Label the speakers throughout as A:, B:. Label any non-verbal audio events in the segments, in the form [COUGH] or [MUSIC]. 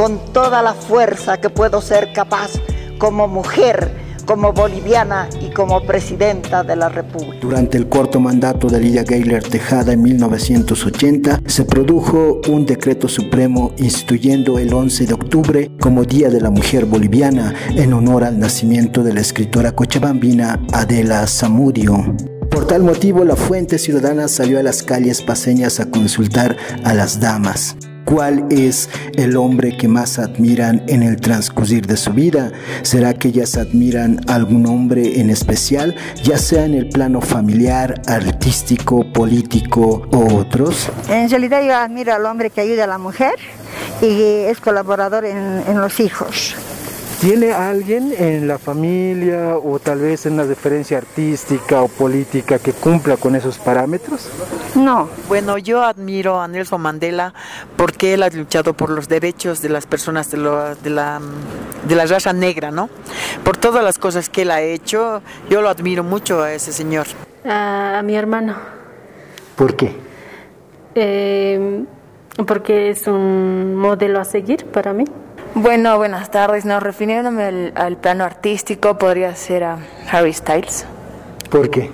A: con toda la fuerza que puedo ser capaz como mujer como boliviana y como presidenta de la República.
B: Durante el corto mandato de Lidia Gayler Tejada en 1980, se produjo un decreto supremo instituyendo el 11 de octubre como Día de la Mujer Boliviana en honor al nacimiento de la escritora cochabambina Adela Zamudio. Por tal motivo, la Fuente Ciudadana salió a las calles paseñas a consultar a las damas. ¿Cuál es el hombre que más admiran en el transcurrir de su vida? ¿Será que ellas admiran a algún hombre en especial, ya sea en el plano familiar, artístico, político o otros?
C: En realidad yo admiro al hombre que ayuda a la mujer y es colaborador en, en los hijos.
D: ¿Tiene alguien en la familia o tal vez en una referencia artística o política que cumpla con esos parámetros?
C: No.
E: Bueno, yo admiro a Nelson Mandela porque él ha luchado por los derechos de las personas de, de, la, de la raza negra, ¿no? Por todas las cosas que él ha hecho, yo lo admiro mucho a ese señor.
F: A, mi hermano.
D: ¿Por qué?
F: Eh, porque es un modelo a seguir para mí.
G: Bueno, buenas tardes. No, refiriéndome al, plano artístico, podría ser a Harry Styles.
D: ¿Por qué?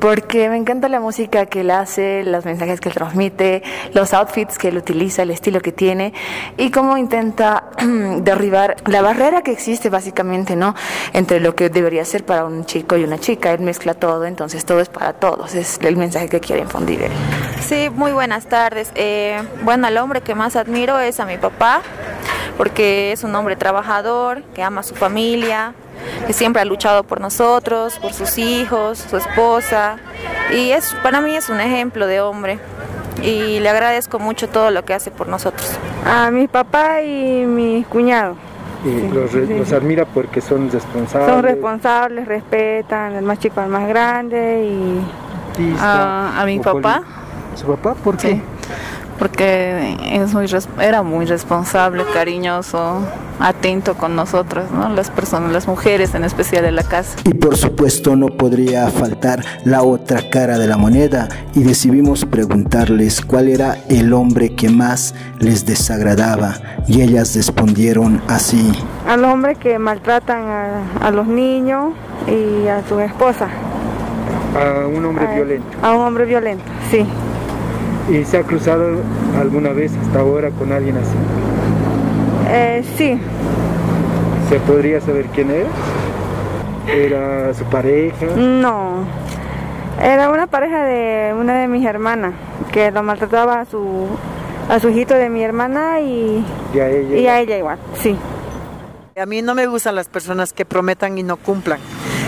G: Porque me encanta la música que él hace, los mensajes que él transmite, los outfits que él utiliza, el estilo que tiene y cómo intenta [CLEARS THROAT] derribar la barrera que existe básicamente, ¿no? Entre lo que debería ser para un chico y una chica. Él mezcla todo, entonces todo es para todos. Es el mensaje que quiere infundir él.
H: Sí, muy buenas tardes. Eh, bueno, el hombre que más admiro es a mi papá porque es un hombre trabajador, que ama a su familia, que siempre ha luchado por nosotros, por sus hijos, su esposa, y es, para mí es un ejemplo de hombre y le agradezco mucho todo lo que hace por nosotros.
C: A mi papá y mi cuñado.
D: Y los, admira porque son responsables.
C: Son responsables, respetan, el más chico al más grande y...
I: A, mi papá.
D: ¿Su papá? ¿Por qué?
I: Porque es muy, era muy responsable, cariñoso, atento con nosotros, ¿no? las personas, las mujeres en especial de la casa.
B: Y por supuesto no podría faltar la otra cara de la moneda y decidimos preguntarles cuál era el hombre que más les desagradaba y ellas respondieron así.
C: Al hombre que maltratan a, los niños y a su esposa.
D: A un hombre violento.
C: A un hombre violento, sí.
D: ¿Y se ha cruzado alguna vez hasta ahora con alguien así?
C: Eh, sí.
D: ¿Se podría saber quién es? ¿Era su pareja?
C: No. Era una pareja de una de mis hermanas que lo maltrataba a su, a su hijito de mi hermana y,
D: ¿Y a ella,
C: y a ella igual, sí.
E: A mí no me gustan las personas que prometan y no cumplan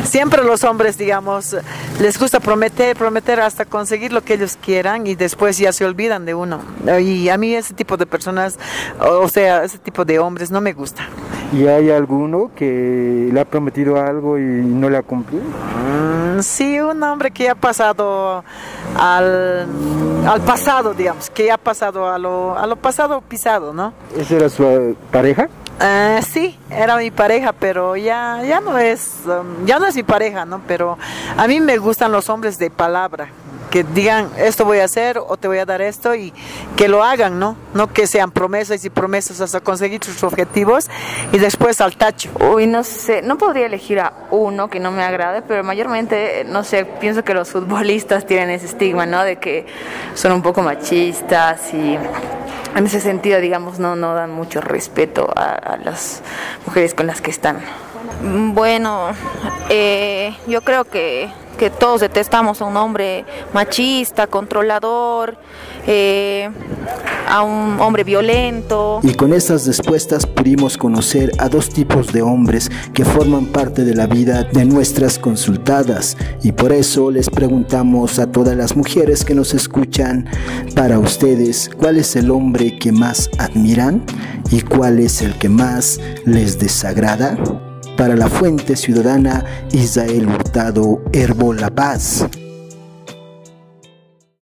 E: siempre los hombres, digamos, les gusta prometer, prometer hasta conseguir lo que ellos quieran y después ya se olvidan de uno. Y a mí ese tipo de personas, o sea, ese tipo de hombres no me gusta.
D: ¿Y hay alguno que le ha prometido algo y no le ha cumplido?
E: Mm, sí, un hombre que ha pasado al, al pasado, digamos, que ha pasado a lo, a lo pasado pisado, ¿no?
D: ¿Esa era su pareja?
E: Uh, sí, era mi pareja, pero ya, ya no es, um, ya no es mi pareja, ¿no? Pero a mí me gustan los hombres de palabra, que digan esto voy a hacer o te voy a dar esto y que lo hagan, ¿no? No que sean promesas y promesas hasta conseguir sus objetivos y después al tacho.
G: Uy, no sé, no podría elegir a uno que no me agrade, pero mayormente, no sé, pienso que los futbolistas tienen ese estigma, ¿no? De que son un poco machistas y en ese sentido, digamos, no, no dan mucho respeto a, las mujeres con las que están.
H: Bueno, eh, yo creo que, que, todos detestamos a un hombre machista, controlador, eh, a un hombre violento.
B: Y con estas respuestas pudimos conocer a dos tipos de hombres que forman parte de la vida de nuestras consultadas. Y por eso les preguntamos a todas las mujeres que nos escuchan, para ustedes, ¿cuál es el hombre que más admiran y cuál es el que más les desagrada? Para la Fuente Ciudadana, Israel Hurtado, Herbo La Paz.